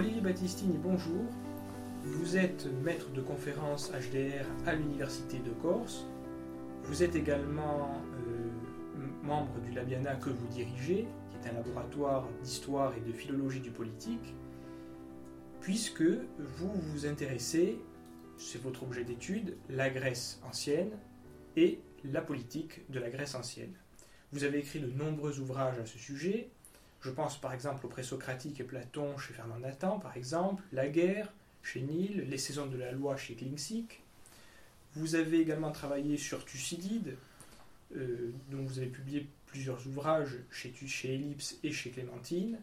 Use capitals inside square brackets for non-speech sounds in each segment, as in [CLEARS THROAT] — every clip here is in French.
Olivier Battistini, bonjour. Vous êtes maître de conférence HDR à l'Université de Corse. Vous êtes également euh, membre du Labiana que vous dirigez, qui est un laboratoire d'histoire et de philologie du politique, puisque vous vous intéressez, c'est votre objet d'étude, la Grèce ancienne et la politique de la Grèce ancienne. Vous avez écrit de nombreux ouvrages à ce sujet. Je pense par exemple au présocratique et Platon chez Fernand Nathan, par exemple, La guerre, chez Nil, Les saisons de la loi chez Klingsik. Vous avez également travaillé sur Thucydide, euh, dont vous avez publié plusieurs ouvrages chez, chez Ellipse et chez Clémentine.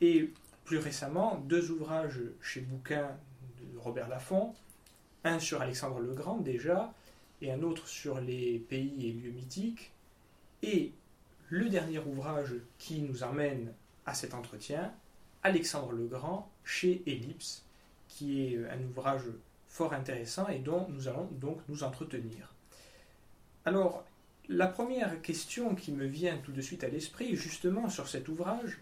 Et plus récemment, deux ouvrages chez Bouquin de Robert Laffont, un sur Alexandre le Grand déjà, et un autre sur les pays et lieux mythiques. Et le dernier ouvrage qui nous emmène à cet entretien, Alexandre le Grand chez Ellipse, qui est un ouvrage fort intéressant et dont nous allons donc nous entretenir. Alors, la première question qui me vient tout de suite à l'esprit, justement sur cet ouvrage,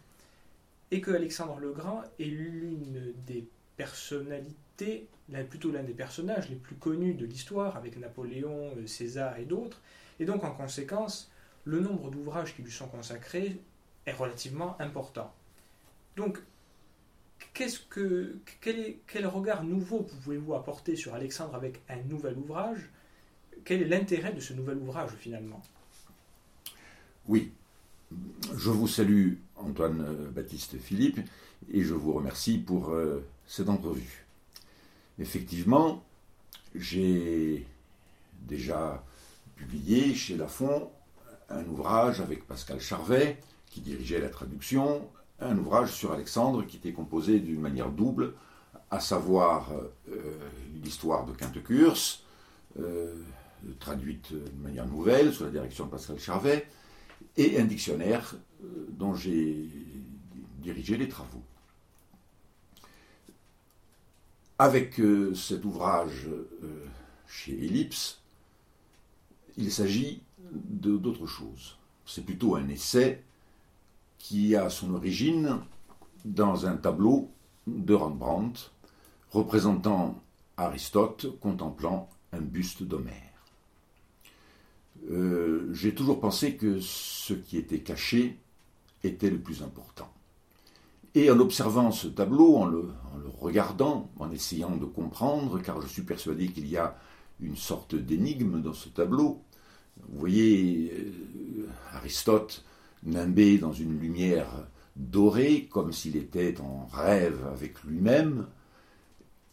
est que Alexandre le Grand est l'une des personnalités, plutôt l'un des personnages les plus connus de l'histoire, avec Napoléon, César et d'autres, et donc en conséquence, le nombre d'ouvrages qui lui sont consacrés est relativement important. Donc, que, quel, regard nouveau pouvez-vous apporter sur Alexandre avec un nouvel ouvrage? Quel est l'intérêt de ce nouvel ouvrage finalement? Oui, je vous salue Antoine euh, Baptiste Philippe et je vous remercie pour euh, cette entrevue. Effectivement, j'ai déjà publié chez Lafon un ouvrage avec Pascal Charvet qui dirigeait la traduction, un ouvrage sur Alexandre qui était composé d'une manière double, à savoir euh, l'histoire de Quinte-Curse, euh, traduite de manière nouvelle sous la direction de Pascal Charvet, et un dictionnaire euh, dont j'ai dirigé les travaux. Avec cet ouvrage chez Ellipse, il s'agit d'autre chose. C'est plutôt un essai qui a son origine dans un tableau de Rembrandt représentant Aristote contemplant un buste d'Homère. Euh, j'ai toujours pensé que ce qui était caché était le plus important. Et en observant ce tableau, en le, en le regardant, en essayant de comprendre, car je suis persuadé qu'il y a une sorte d'énigme dans ce tableau, vous voyez euh, Aristote nimbé dans une lumière dorée, comme s'il était en rêve avec lui-même,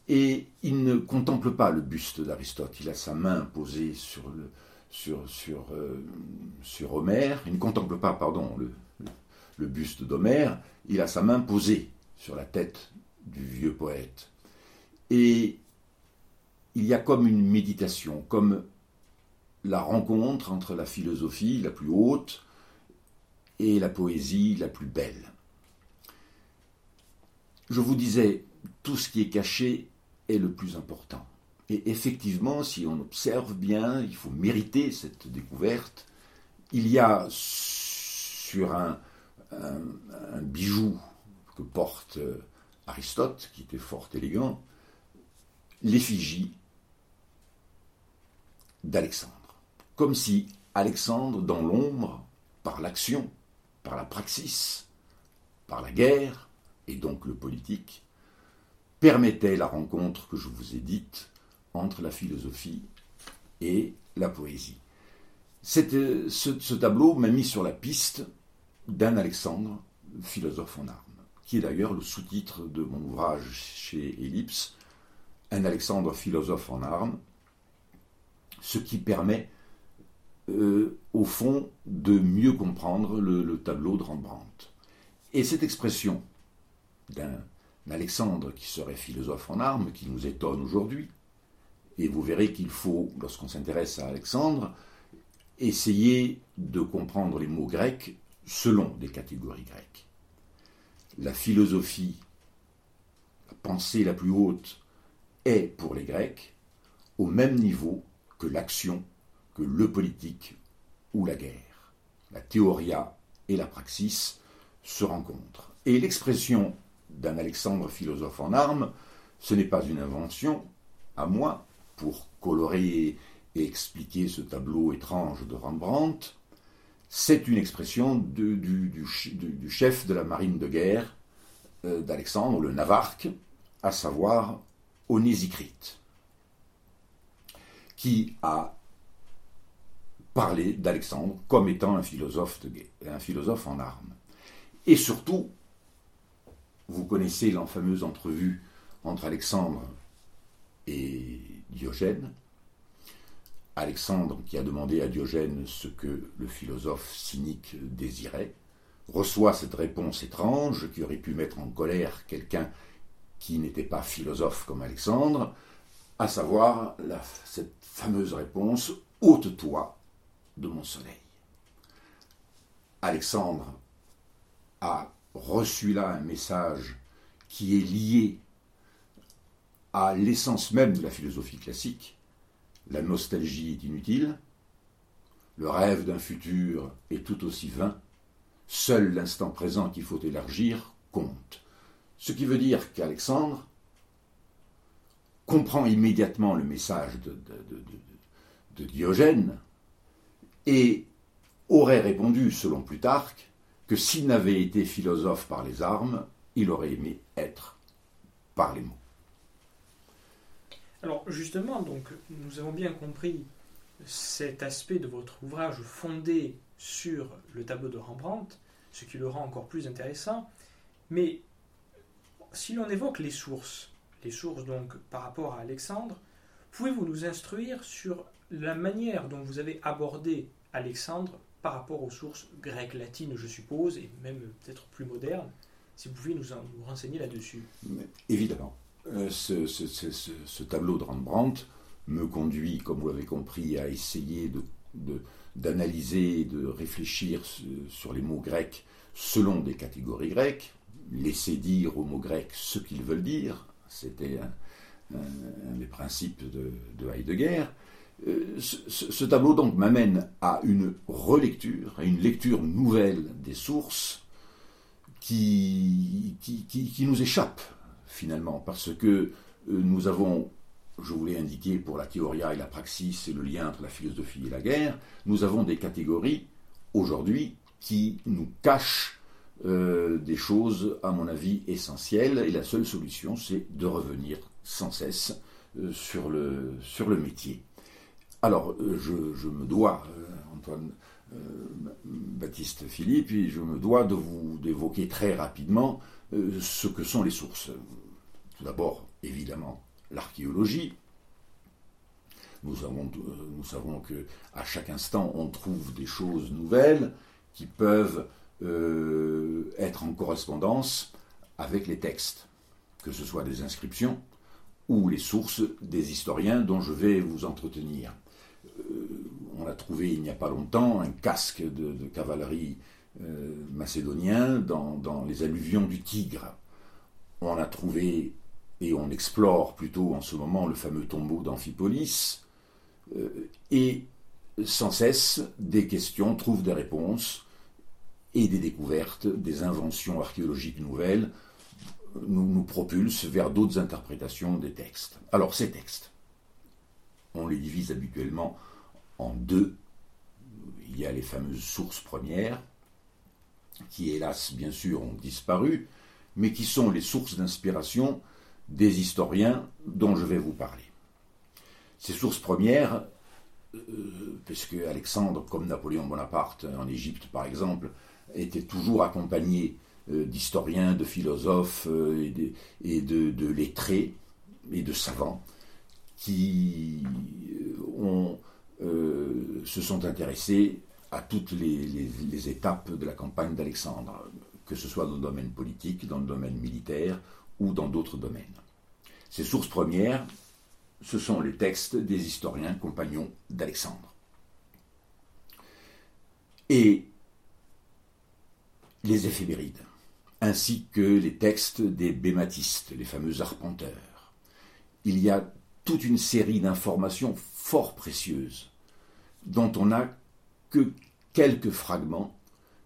et il ne contemple pas le buste d'Aristote, il a sa main posée sur, le, euh, Homère, il ne contemple pas, pardon, le, le buste d'Homère, il a sa main posée sur la tête du vieux poète. Et il y a comme une méditation, comme la rencontre entre la philosophie la plus haute et la poésie la plus belle. Je vous disais, tout ce qui est caché est le plus important. Et effectivement, si on observe bien, il faut mériter cette découverte. Il y a sur un, bijou que porte Aristote, qui était fort élégant, l'effigie d'Alexandre. Comme si Alexandre, dans l'ombre, par l'action, par la praxis, par la guerre, et donc le politique, permettait la rencontre que je vous ai dite entre la philosophie et la poésie. Ce, ce, tableau m'a mis sur la piste d'un Alexandre, philosophe en armes, qui est d'ailleurs le sous-titre de mon ouvrage chez Ellipse, Un Alexandre philosophe en armes, ce qui permet euh, au fond de mieux comprendre le, tableau de Rembrandt. Et cette expression d'un Alexandre qui serait philosophe en armes, qui nous étonne aujourd'hui, et vous verrez qu'il faut, lorsqu'on s'intéresse à Alexandre, essayer de comprendre les mots grecs selon des catégories grecques. La philosophie, la pensée la plus haute, est pour les Grecs au même niveau que l'action, que le politique ou la guerre. La théoria et la praxis se rencontrent. Et l'expression d'un Alexandre philosophe en armes, ce n'est pas une invention, à moi, pour colorer et expliquer ce tableau étrange de Rembrandt, c'est une expression du, chef de la marine de guerre euh, d'Alexandre, le Navarque, à savoir Onésicrite, qui a parlé d'Alexandre comme étant un philosophe, de, un philosophe en armes. Et surtout, vous connaissez la fameuse entrevue entre Alexandre et Diogène. Alexandre, qui a demandé à Diogène ce que le philosophe cynique désirait, reçoit cette réponse étrange qui aurait pu mettre en colère quelqu'un qui n'était pas philosophe comme Alexandre, à savoir cette fameuse réponse Ôte-toi de mon soleil. Alexandre a reçu là un message qui est lié à l'essence même de la philosophie classique. La nostalgie est inutile, le rêve d'un futur est tout aussi vain, seul l'instant présent qu'il faut élargir compte. Ce qui veut dire qu'Alexandre comprend immédiatement le message de, Diogène et aurait répondu, selon Plutarque, que s'il n'avait été philosophe par les armes, il aurait aimé être par les mots. Alors justement, donc, nous avons bien compris cet aspect de votre ouvrage fondé sur le tableau de Rembrandt, ce qui le rend encore plus intéressant. Mais si l'on évoque les sources, les sources donc par rapport à Alexandre, pouvez-vous nous instruire sur la manière dont vous avez abordé Alexandre par rapport aux sources grecques, latines, je suppose, et même peut-être plus modernes Si vous pouvez nous, nous renseigner là-dessus. Évidemment. Euh, ce, tableau de Rembrandt me conduit, comme vous l'avez compris, à essayer d'analyser, de, de réfléchir sur les mots grecs selon des catégories grecques, laisser dire aux mots grecs ce qu'ils veulent dire, c'était un, des principes de, de Heidegger. Euh, ce, tableau donc m'amène à une relecture, à une lecture nouvelle des sources qui, nous échappent finalement, parce que euh, nous avons, je vous l'ai indiqué pour la théoria et la praxis et le lien entre la philosophie et la guerre, nous avons des catégories aujourd'hui qui nous cachent euh, des choses, à mon avis, essentielles, et la seule solution, c'est de revenir sans cesse sur le métier. Alors, je, me dois, Antoine Baptiste Philippe, je me dois de vous d'évoquer très rapidement ce que sont les sources. Tout d'abord, évidemment, l'archéologie. Nous, savons que à chaque instant, on trouve des choses nouvelles qui peuvent euh, être en correspondance avec les textes, que ce soit des inscriptions ou les sources des historiens dont je vais vous entretenir. On a trouvé il n'y a pas longtemps un casque de, cavalerie euh, macédonien dans, les alluvions du Tigre. On a trouvé et on explore plutôt en ce moment le fameux tombeau d'Amphipolis, euh, et sans cesse des questions trouvent des réponses et des découvertes, des inventions archéologiques nouvelles nous propulsent vers d'autres interprétations des textes. Alors ces textes, on les divise habituellement en deux. Il y a les fameuses sources premières, qui hélas bien sûr ont disparu, mais qui sont les sources d'inspiration des historiens dont je vais vous parler. Ces sources premières, euh, puisque Alexandre, comme Napoléon Bonaparte en Égypte par exemple, était toujours accompagné d'historiens, de philosophes et, de, lettrés et de savants qui se sont intéressés à toutes les, étapes de la campagne d'Alexandre, que ce soit dans le domaine politique, dans le domaine militaire ou dans d'autres domaines. Ces sources premières, ce sont les textes des historiens compagnons d'Alexandre. Et les éphémérides, ainsi que les textes des bématistes, les fameux arpenteurs. Il y a toute une série d'informations fort précieuses dont on n'a que quelques fragments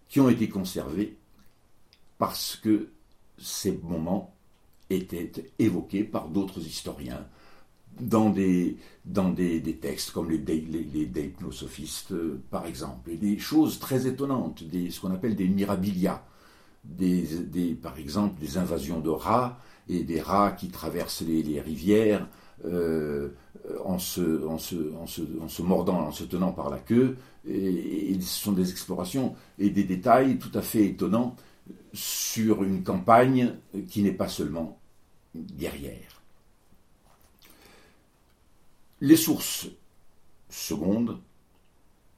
qui ont été conservés parce que ces moments étaient évoqués par d'autres historiens dans des, dans des, textes comme les, les, deipnosophistes, par exemple, et des choses très étonnantes, des, ce qu'on appelle des mirabilia, des, des, par exemple des invasions de rats et des rats qui traversent les, rivières euh, se, en, se, mordant, en se tenant par la queue, et, ce sont des explorations et des détails tout à fait étonnants sur une campagne qui n'est pas seulement guerrière. Les sources secondes,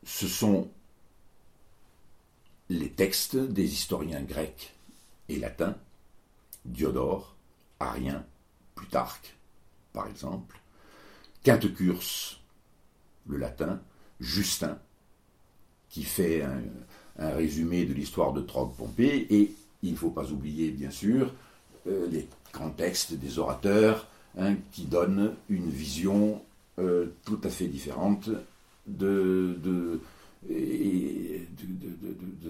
ce sont les textes des historiens grecs et latins, Diodore, Arien, Plutarque, par exemple, Quintecurse, le latin, Justin, qui fait un, résumé de l'histoire de Trogue-Pompée, et il ne faut pas oublier, bien sûr, euh, les grands textes des orateurs hein, qui donnent une vision euh, tout à fait différente de, de,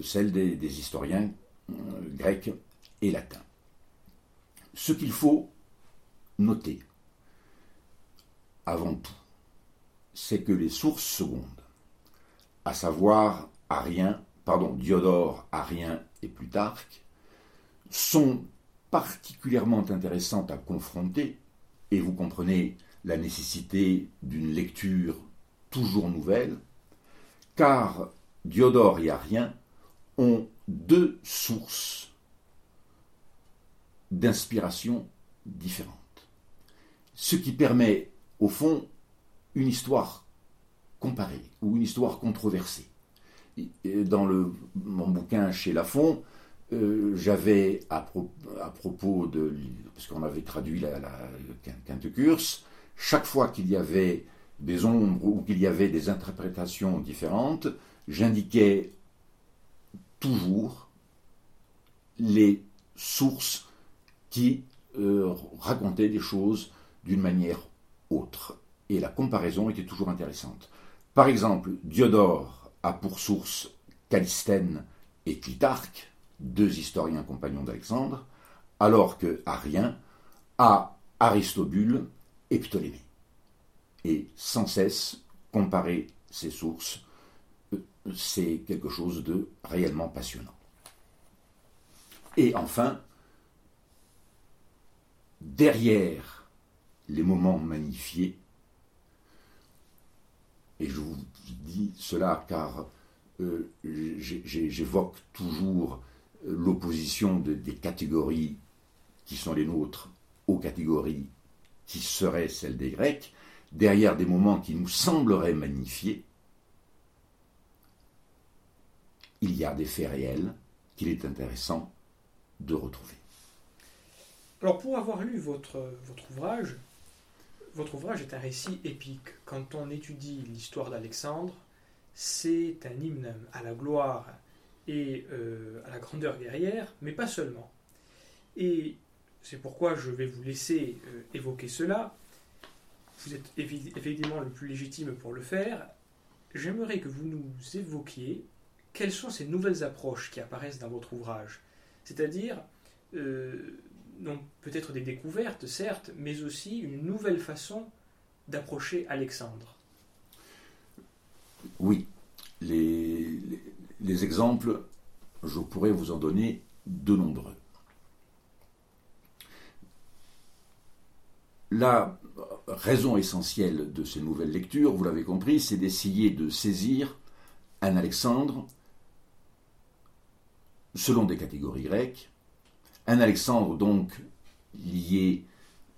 celle des, historiens euh, grecs et latins. Ce qu'il faut noter, avant tout, c'est que les sources secondes, à savoir Arien, pardon, Diodore, Arien et Plutarque, sont particulièrement intéressantes à confronter, et vous comprenez la nécessité d'une lecture toujours nouvelle, car Diodore et Arien ont deux sources d'inspiration différentes. Ce qui permet, au fond, une histoire comparée ou une histoire controversée. Dans mon bouquin chez Lafon, euh, j'avais à, propos de. parce qu'on avait traduit la, la Quinte-Curse, chaque fois qu'il y avait des ombres ou qu'il y avait des interprétations différentes, j'indiquais toujours les sources qui euh, racontaient des choses d'une manière Et la comparaison était toujours intéressante. Par exemple, Diodore a pour source Calistène et Clitarque, deux historiens compagnons d'Alexandre, alors que Arien a Aristobule et Ptolémée. Et sans cesse comparer ces sources, euh, c'est quelque chose de réellement passionnant. Et enfin, derrière les moments magnifiés, et je vous dis cela car euh, j'évoque toujours l'opposition des catégories qui sont les nôtres aux catégories qui seraient celles des Grecs, derrière des moments qui nous sembleraient magnifiés, il y a des faits réels qu'il est intéressant de retrouver. Alors pour avoir lu votre ouvrage, votre ouvrage est un récit épique. Quand on étudie l'histoire d'Alexandre, c'est un hymne à la gloire et euh, à la grandeur guerrière, mais pas seulement. Et c'est pourquoi je vais vous laisser euh, évoquer cela. Vous êtes évidemment le plus légitime pour le faire. J'aimerais que vous nous évoquiez quelles sont ces nouvelles approches qui apparaissent dans votre ouvrage. C'est-à-dire, euh, peut-être des découvertes, certes, mais aussi une nouvelle façon d'approcher Alexandre. Oui, les, les exemples, je pourrais vous en donner de nombreux. La raison essentielle de ces nouvelles lectures, vous l'avez compris, c'est d'essayer de saisir un Alexandre selon des catégories grecques Un Alexandre donc lié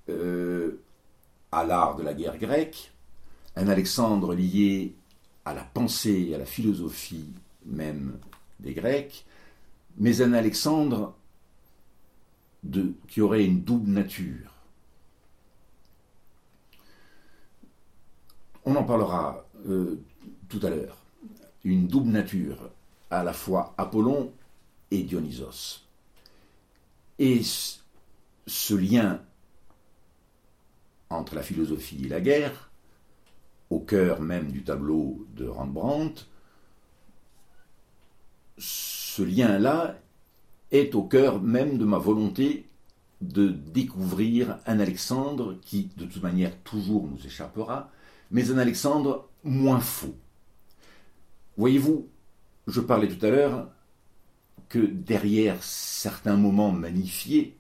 euh, à l'art de la guerre grecque, un Alexandre lié à la pensée, à la philosophie même des Grecs, mais un Alexandre qui aurait une double nature. On en parlera euh, tout à l'heure. Une double nature, à la fois Apollon et Dionysos. Et ce lien entre la philosophie et la guerre, au cœur même du tableau de Rembrandt, ce lien-là est au cœur même de ma volonté de découvrir un Alexandre qui, de toute manière, toujours nous échappera, mais un Alexandre moins faux. Voyez-vous, je parlais tout à l'heure que derrière certains moments magnifiés,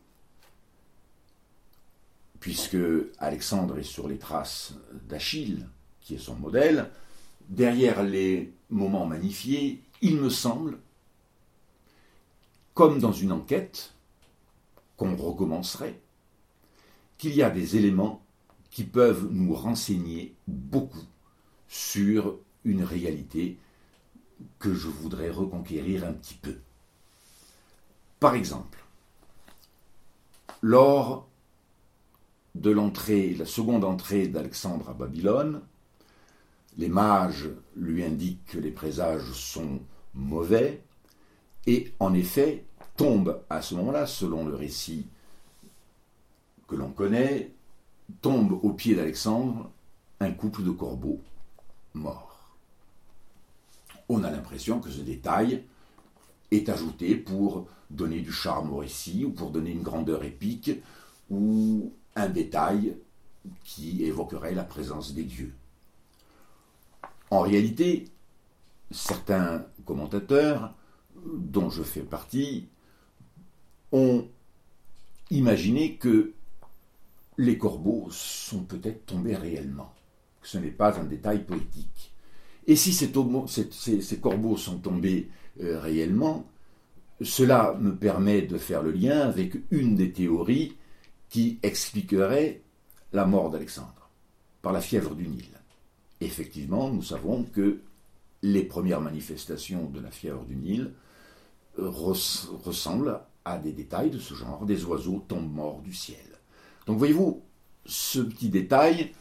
puisque Alexandre est sur les traces d'Achille, qui est son modèle, derrière les moments magnifiés, il me semble, comme dans une enquête qu'on recommencerait, qu'il y a des éléments qui peuvent nous renseigner beaucoup sur une réalité que je voudrais reconquérir un petit peu. Par exemple, lors de l'entrée, la seconde entrée d'Alexandre à Babylone, les mages lui indiquent que les présages sont mauvais, et en effet, tombe à ce moment-là, selon le récit que l'on connaît, tombe au pied d'Alexandre un couple de corbeaux morts. On a l'impression que ce détail est ajouté pour donner du charme au récit ou pour donner une grandeur épique ou un détail qui évoquerait la présence des dieux. En réalité, certains commentateurs, dont je fais partie, ont imaginé que les corbeaux sont peut-être tombés réellement, que ce n'est pas un détail poétique. Et si ces, corbeaux sont tombés euh, réellement, cela me permet de faire le lien avec une des théories qui expliquerait la mort d'Alexandre par la fièvre du Nil. Effectivement, nous savons que les premières manifestations de la fièvre du Nil euh, ressemblent à des détails de ce genre. Des oiseaux tombent morts du ciel. Donc voyez-vous, ce petit détail,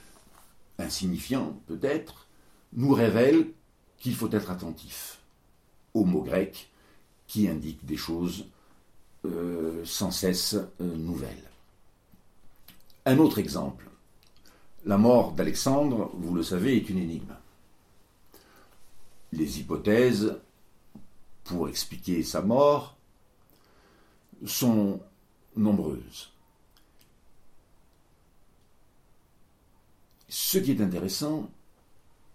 insignifiant peut-être, nous révèle qu'il faut être attentif aux mots grecs qui indiquent des choses euh, sans cesse euh, nouvelles. Un autre exemple. La mort d'Alexandre, vous le savez, est une énigme. Les hypothèses pour expliquer sa mort sont nombreuses. Ce qui est intéressant,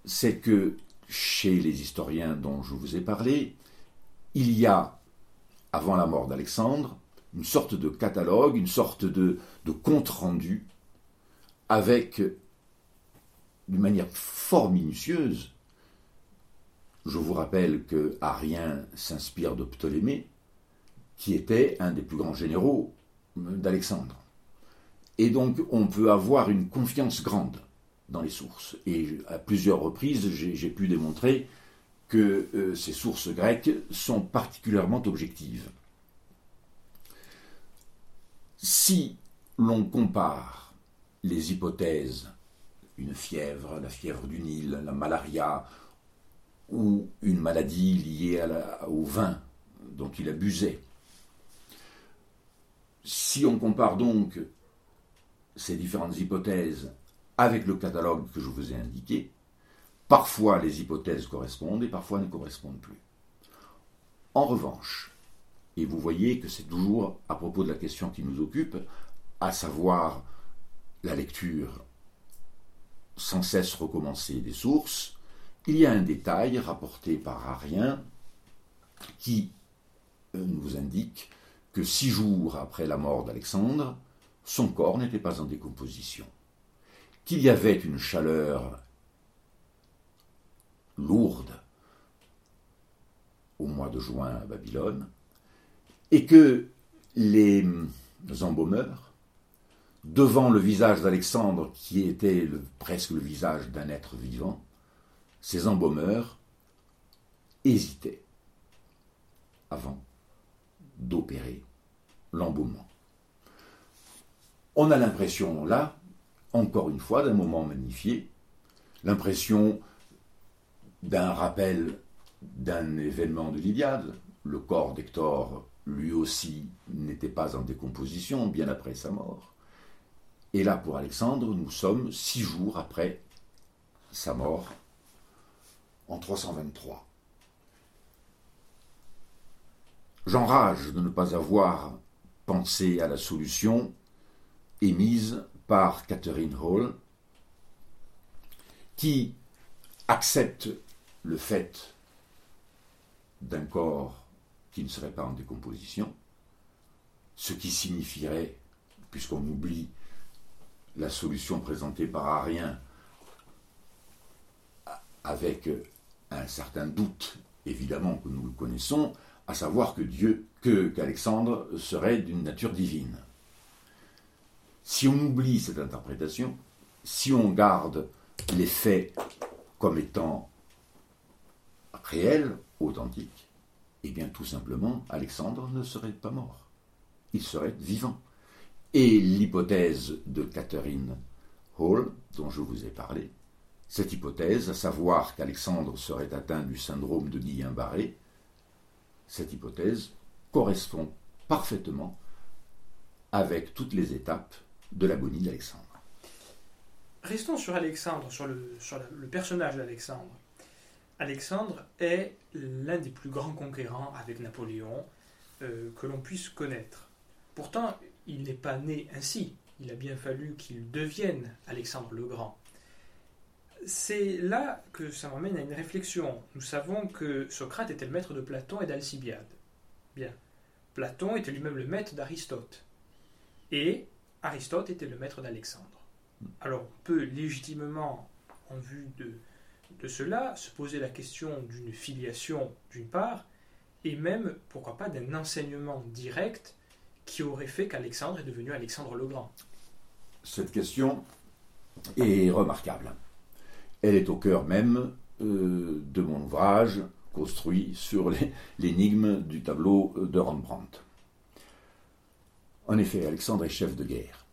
c'est que chez les historiens dont je vous ai parlé, il y a, avant la mort d'Alexandre, une sorte de catalogue, une sorte de, compte-rendu, avec, d'une manière fort minutieuse, je vous rappelle que Arien s'inspire de Ptolémée, qui était un des plus grands généraux d'Alexandre. Et donc on peut avoir une confiance grande dans les sources. Et à plusieurs reprises, j'ai pu démontrer que euh, ces sources grecques sont particulièrement objectives. Si l'on compare les hypothèses, une fièvre, la fièvre du Nil, la malaria, ou une maladie liée au vin dont il abusait, si on compare donc ces différentes hypothèses avec le catalogue que je vous ai indiqué, parfois les hypothèses correspondent et parfois ne correspondent plus. En revanche, et vous voyez que c'est toujours à propos de la question qui nous occupe, à savoir la lecture sans cesse recommencée des sources, il y a un détail rapporté par Arien qui euh, nous indique que six jours après la mort d'Alexandre, son corps n'était pas en décomposition, qu'il y avait une chaleur lourde au mois de juin à Babylone, et que les embaumeurs, devant le visage d'Alexandre qui était presque le visage d'un être vivant, ces embaumeurs hésitaient avant d'opérer l'embaumement. On a l'impression là, encore une fois, d'un moment magnifié, l'impression d'un rappel d'un événement de l'Iliade. Le corps d'Hector, lui aussi, n'était pas en décomposition bien après sa mort. Et là, pour Alexandre, nous sommes six jours après sa mort, en 323. J'enrage de ne pas avoir pensé à la solution émise par Catherine Hall, qui accepte le fait d'un corps qui ne serait pas en décomposition, ce qui signifierait, puisqu'on oublie la solution présentée par Arien avec un certain doute, évidemment que nous le connaissons, à savoir que Dieu, que qu'Alexandre serait d'une nature divine. Si on oublie cette interprétation, si on garde les faits comme étant réels, authentiques, eh bien tout simplement, Alexandre ne serait pas mort. Il serait vivant. Et l'hypothèse de Catherine Hall, dont je vous ai parlé, cette hypothèse, à savoir qu'Alexandre serait atteint du syndrome de Guillain-Barré, cette hypothèse correspond parfaitement avec toutes les étapes de l'agonie d'Alexandre. Restons sur Alexandre, sur le, personnage d'Alexandre. Alexandre est l'un des plus grands conquérants avec Napoléon euh, que l'on puisse connaître. Pourtant, il n'est pas né ainsi. Il a bien fallu qu'il devienne Alexandre le Grand. C'est là que ça m'amène à une réflexion. Nous savons que Socrate était le maître de Platon et d'Alcibiade. Bien. Platon était lui-même le maître d'Aristote. Et Aristote était le maître d'Alexandre. Alors on peut légitimement, en vue de, cela, se poser la question d'une filiation d'une part, et même, pourquoi pas, d'un enseignement direct qui aurait fait qu'Alexandre est devenu Alexandre le Grand. Cette question est remarquable. Elle est au cœur même euh, de mon ouvrage construit sur l'énigme du tableau de Rembrandt. En effet, Alexandre est chef de guerre.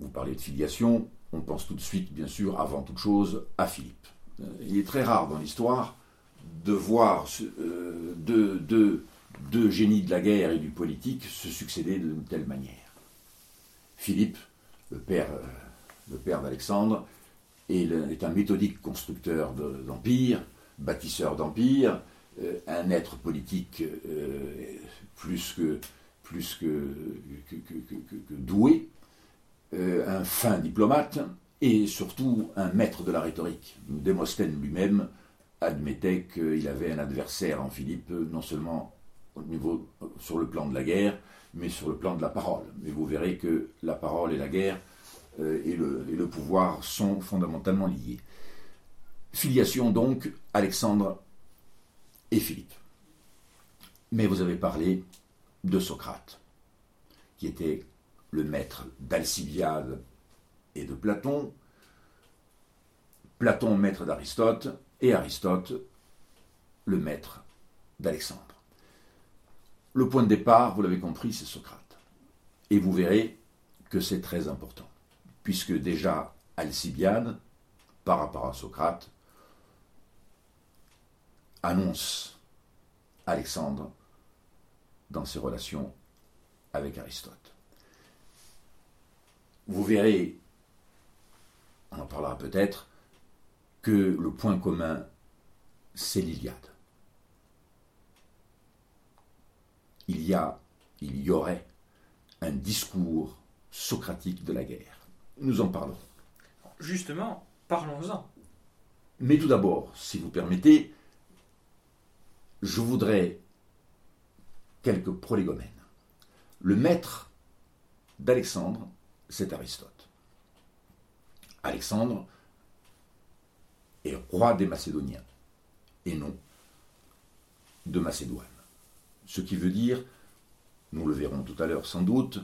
Vous parlez de filiation, on pense tout de suite, bien sûr, avant toute chose, à Philippe. Euh, il est très rare dans l'histoire de voir euh, deux, génies de la guerre et du politique se succéder d'une telle manière. Philippe, le père, père d'Alexandre, est, un méthodique constructeur d'empire, bâtisseur d'empire, euh, un être politique euh, plus que, plus que, doué, euh, un fin diplomate et surtout un maître de la rhétorique. Démosthène lui-même admettait qu'il avait un adversaire en Philippe, non seulement au niveau, sur le plan de la guerre, mais sur le plan de la parole. Mais vous verrez que la parole et la guerre euh, et, le, pouvoir sont fondamentalement liés. Filiation donc, Alexandre et Philippe. Mais vous avez parlé de Socrate, qui était le maître d'Alcibiade et de Platon, Platon maître d'Aristote, et Aristote le maître d'Alexandre. Le point de départ, vous l'avez compris, c'est Socrate. Et vous verrez que c'est très important puisque déjà Alcibiade, par rapport à Socrate, annonce Alexandre dans ses relations avec Aristote. Vous verrez, on en parlera peut-être, que le point commun, c'est l'Iliade. Il y a, il y aurait un discours socratique de la guerre nous en parlons. Justement, parlons-en. Mais tout d'abord, si vous permettez, je voudrais quelques prolégomènes. Le maître d'Alexandre, c'est Aristote. Alexandre est roi des Macédoniens et non de Macédoine. Ce qui veut dire nous le verrons tout à l'heure sans doute,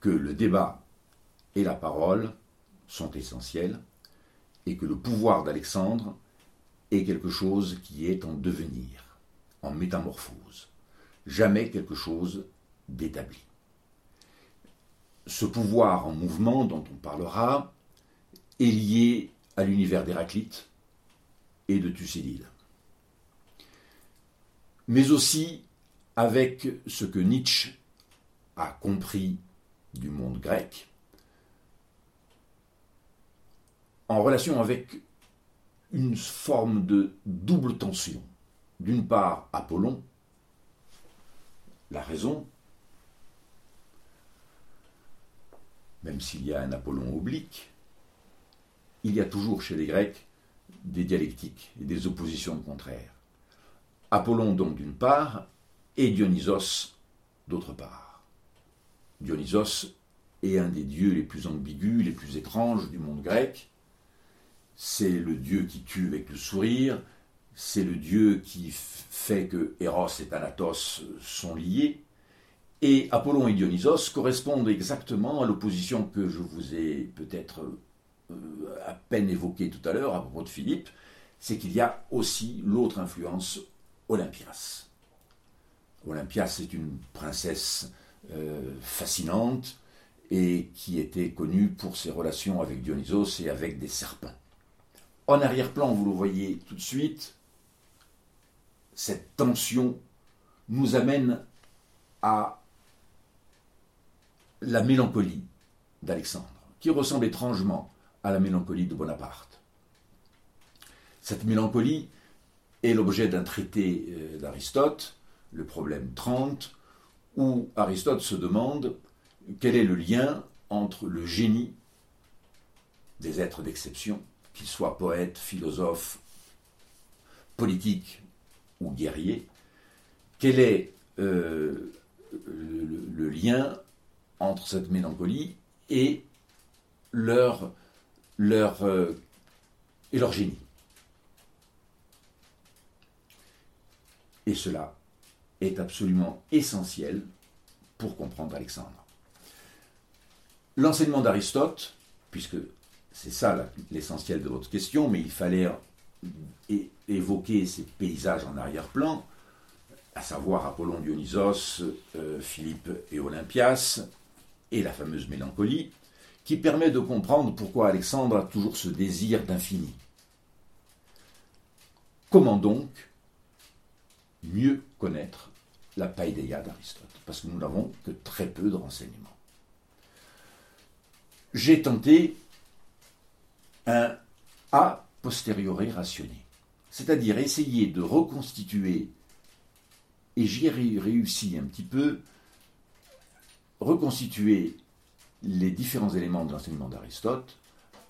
que le débat et la parole sont essentiels et que le pouvoir d'Alexandre est quelque chose qui est en devenir, en métamorphose, jamais quelque chose d'établi. Ce pouvoir en mouvement dont on parlera est lié à l'univers d'Héraclite et de Thucydide, mais aussi avec ce que Nietzsche a compris du monde grec, en relation avec une forme de double tension. D'une part, Apollon, la raison, même s'il y a un Apollon oblique, il y a toujours chez les Grecs des dialectiques et des oppositions contraires. Apollon donc d'une part, et Dionysos d'autre part. Dionysos est un des dieux les plus ambigus, les plus étranges du monde grec. C'est le dieu qui tue avec le sourire, c'est le dieu qui fait que Eros et Thanatos sont liés. Et Apollon et Dionysos correspondent exactement à l'opposition que je vous ai peut-être euh, à peine évoquée tout à l'heure à propos de Philippe, c'est qu'il y a aussi l'autre influence, Olympias. Olympias est une princesse euh, fascinante et qui était connue pour ses relations avec Dionysos et avec des serpents. En arrière-plan, vous le voyez tout de suite, cette tension nous amène à la mélancolie d'Alexandre, qui ressemble étrangement à la mélancolie de Bonaparte. Cette mélancolie est l'objet d'un traité euh, d'Aristote le problème 30, où Aristote se demande quel est le lien entre le génie des êtres d'exception, qu'ils soient poètes, philosophes, politiques ou guerriers, quel est euh, le, lien entre cette mélancolie et leur, euh, et leur génie? Et cela est absolument essentiel pour comprendre Alexandre. L'enseignement d'Aristote, puisque c'est ça l'essentiel de votre question, mais il fallait évoquer ces paysages en arrière-plan, à savoir Apollon Dionysos, euh, Philippe et Olympias, et la fameuse mélancolie, qui permet de comprendre pourquoi Alexandre a toujours ce désir d'infini. Comment donc mieux connaître la païdéia d'Aristote, parce que nous n'avons que très peu de renseignements. J'ai tenté un a c'est-à-dire essayer de reconstituer, et j'y ai réussi un petit peu, reconstituer les différents éléments de l'enseignement d'Aristote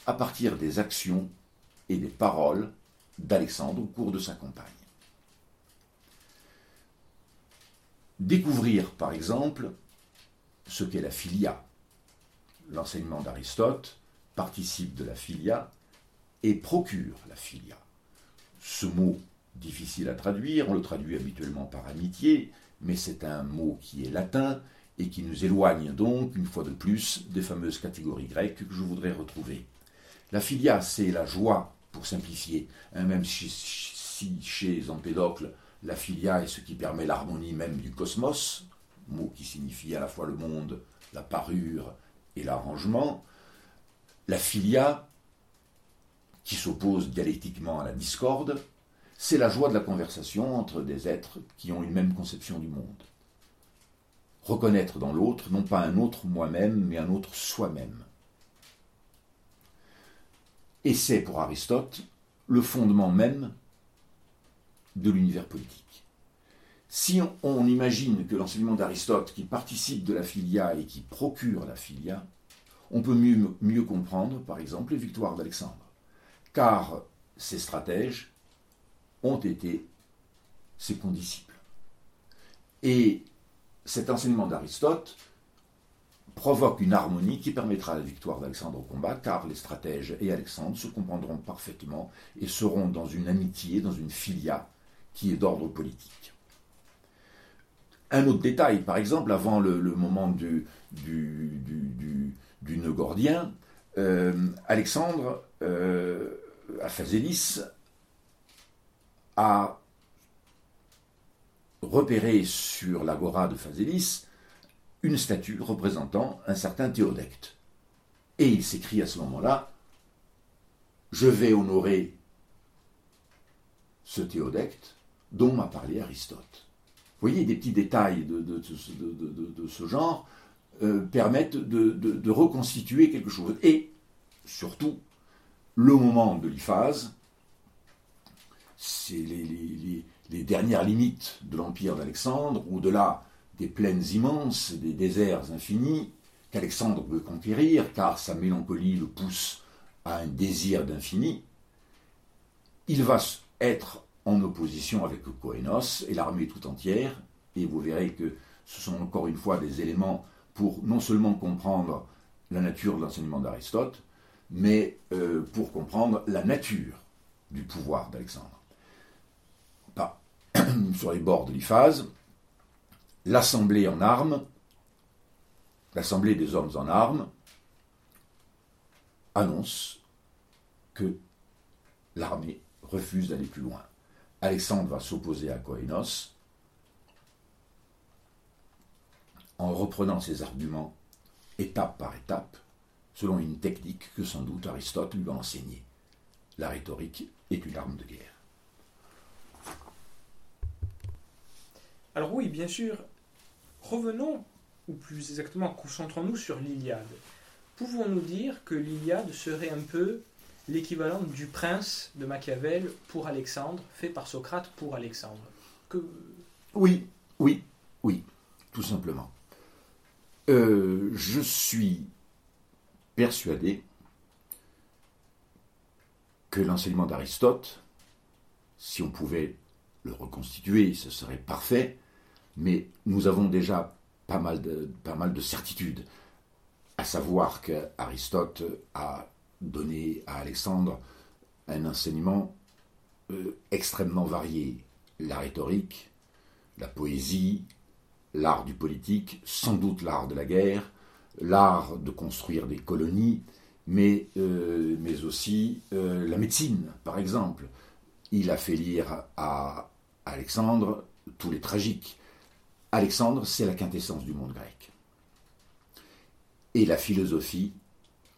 à partir des actions et des paroles d'Alexandre au cours de sa campagne. Découvrir, par exemple, ce qu'est la filia. L'enseignement d'Aristote participe de la filia et procure la filia. Ce mot difficile à traduire, on le traduit habituellement par amitié, mais c'est un mot qui est latin et qui nous éloigne donc, une fois de plus, des fameuses catégories grecques que je voudrais retrouver. La filia, c'est la joie, pour simplifier, hein, même si, si chez Empédocle, la filia est ce qui permet l'harmonie même du cosmos, mot qui signifie à la fois le monde, la parure et l'arrangement. La filia, qui s'oppose dialectiquement à la discorde, c'est la joie de la conversation entre des êtres qui ont une même conception du monde. Reconnaître dans l'autre non pas un autre moi-même, mais un autre soi-même. Et c'est pour Aristote le fondement même de l'univers politique. Si on, imagine que l'enseignement d'Aristote, qui participe de la filia et qui procure la filia, on peut mieux, mieux comprendre, par exemple, les victoires d'Alexandre. Car ces stratèges ont été ses condisciples. Et cet enseignement d'Aristote provoque une harmonie qui permettra la victoire d'Alexandre au combat, car les stratèges et Alexandre se comprendront parfaitement et seront dans une amitié, dans une filia qui est d'ordre politique. un autre détail, par exemple, avant le, moment du, du, nœud euh, Alexandre, euh, à Phasélis, a repéré sur l'agora de Phasélis une statue représentant un certain Théodecte. Et il s'écrit à ce moment-là Je vais honorer ce Théodecte dont m'a parlé Aristote. Vous voyez, des petits détails de, de, ce genre euh, permettent de, reconstituer quelque chose. Et surtout, le moment de l'Iphase, c'est les, dernières limites de l'empire d'Alexandre, au-delà des plaines immenses, des déserts infinis, qu'Alexandre veut conquérir, car sa mélancolie le pousse à un désir d'infini, il va être en opposition avec Koenos et l'armée tout entière, et vous verrez que ce sont encore une fois des éléments pour non seulement comprendre la nature de l'enseignement d'Aristote, mais euh, pour comprendre la nature du pouvoir d'Alexandre. [CLEARS THROAT] Sur les bords de l'Iphase, l'assemblée en armes, l'assemblée des hommes en armes, annonce que l'armée refuse d'aller plus loin. Alexandre va s'opposer à Koinos en reprenant ses arguments étape par étape, selon une technique que sans doute Aristote lui a enseignée. La rhétorique est une arme de guerre. Alors oui, bien sûr, revenons, ou plus exactement, concentrons-nous sur l'Iliade. Pouvons-nous dire que l'Iliade serait un peu l'équivalent du prince de Machiavel pour Alexandre, fait par Socrate pour Alexandre? Que... Oui, oui, oui, tout simplement. Euh, je suis persuadé que l'enseignement d'Aristote, si on pouvait le reconstituer, ce serait parfait, mais nous avons déjà pas mal de, certitudes, à savoir qu'Aristote a donner à Alexandre un enseignement euh, extrêmement varié. La rhétorique, la poésie, l'art du politique, sans doute l'art de la guerre, l'art de construire des colonies, mais, euh, mais aussi euh, la médecine, par exemple. Il a fait lire à Alexandre tous les tragiques. Alexandre, c'est la quintessence du monde grec. Et la philosophie,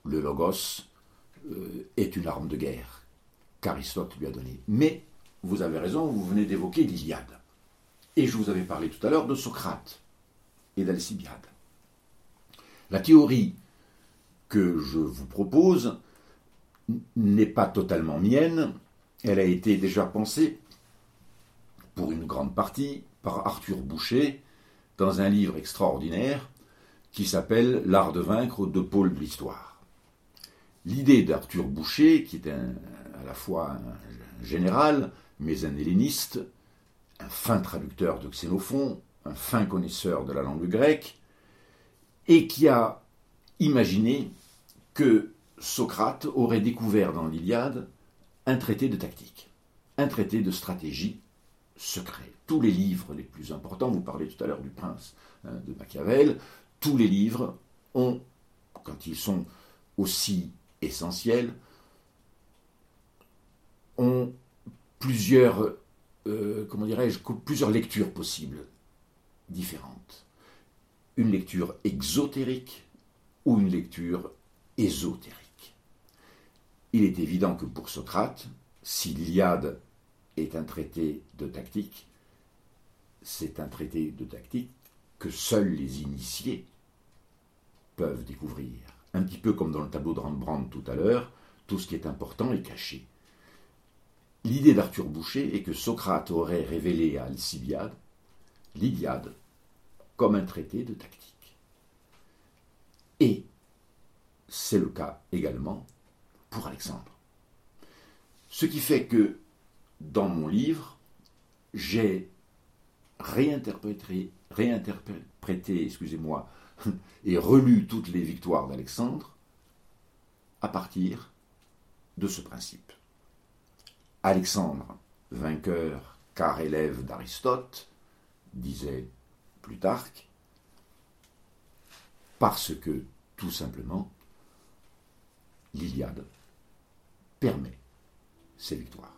le logos, euh, est une arme de guerre qu'Aristote lui a donnée. Mais vous avez raison, vous venez d'évoquer l'Iliade. Et je vous avais parlé tout à l'heure de Socrate et d'Alcibiade. La théorie que je vous propose n'est pas totalement mienne, elle a été déjà pensée pour une grande partie par Arthur Boucher dans un livre extraordinaire qui s'appelle L'art de vaincre de pôles de l'histoire. L'idée d'Arthur Boucher, qui est à la fois un général, mais un helléniste, un fin traducteur de Xénophon, un fin connaisseur de la langue grecque, et qui a imaginé que Socrate aurait découvert dans l'Iliade un traité de tactique, un traité de stratégie secret. Tous les livres les plus importants, vous parlez tout à l'heure du prince hein, de Machiavel, tous les livres ont, quand ils sont aussi essentiels ont plusieurs, euh, comment dirais-je, plusieurs lectures possibles, différentes. Une lecture exotérique ou une lecture ésotérique. Il est évident que pour Socrate, si l'Iliade est un traité de tactique, c'est un traité de tactique que seuls les initiés peuvent découvrir un petit peu comme dans le tableau de Rembrandt tout à l'heure, tout ce qui est important est caché. L'idée d'Arthur Boucher est que Socrate aurait révélé à Alcibiade l'Iliade comme un traité de tactique. Et c'est le cas également pour Alexandre. Ce qui fait que dans mon livre, j'ai réinterprété, réinterprété excusez-moi, [LAUGHS] et relu toutes les victoires d'Alexandre à partir de ce principe. Alexandre, vainqueur car élève d'Aristote, disait Plutarque, parce que, tout simplement, l'Iliade permet ces victoires.